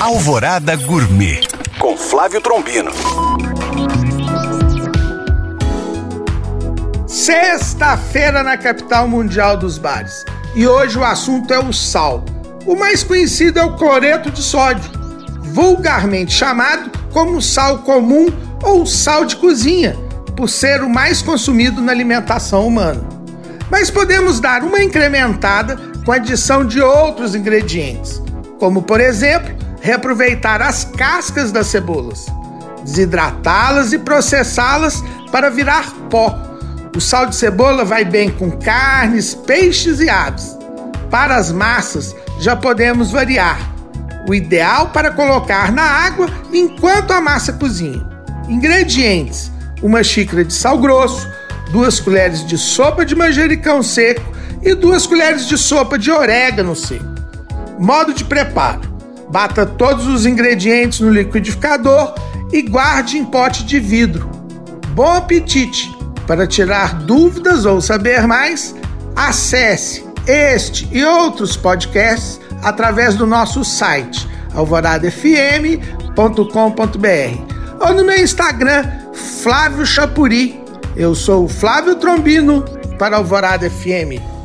Alvorada Gourmet com Flávio Trombino. Sexta-feira na capital mundial dos bares. E hoje o assunto é o sal. O mais conhecido é o cloreto de sódio, vulgarmente chamado como sal comum ou sal de cozinha, por ser o mais consumido na alimentação humana. Mas podemos dar uma incrementada com a adição de outros ingredientes, como por exemplo, reaproveitar as cascas das cebolas, desidratá-las e processá-las para virar pó. O sal de cebola vai bem com carnes, peixes e aves. Para as massas, já podemos variar. O ideal para colocar na água enquanto a massa cozinha. Ingredientes: uma xícara de sal grosso, duas colheres de sopa de manjericão seco e duas colheres de sopa de orégano seco. Modo de preparo: bata todos os ingredientes no liquidificador e guarde em pote de vidro. Bom apetite! Para tirar dúvidas ou saber mais, acesse este e outros podcasts através do nosso site alvoradafm.com.br ou no meu Instagram, Flávio Chapuri. Eu sou o Flávio Trombino para Alvorada FM.